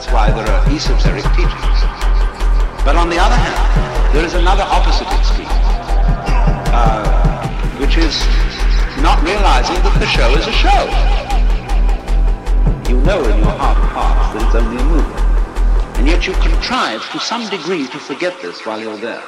That's why there are esoteric teachings. But on the other hand, there is another opposite extreme, uh, which is not realizing that the show is a show. You know in your heart of hearts that it's only a movie. And yet you contrive to some degree to forget this while you're there.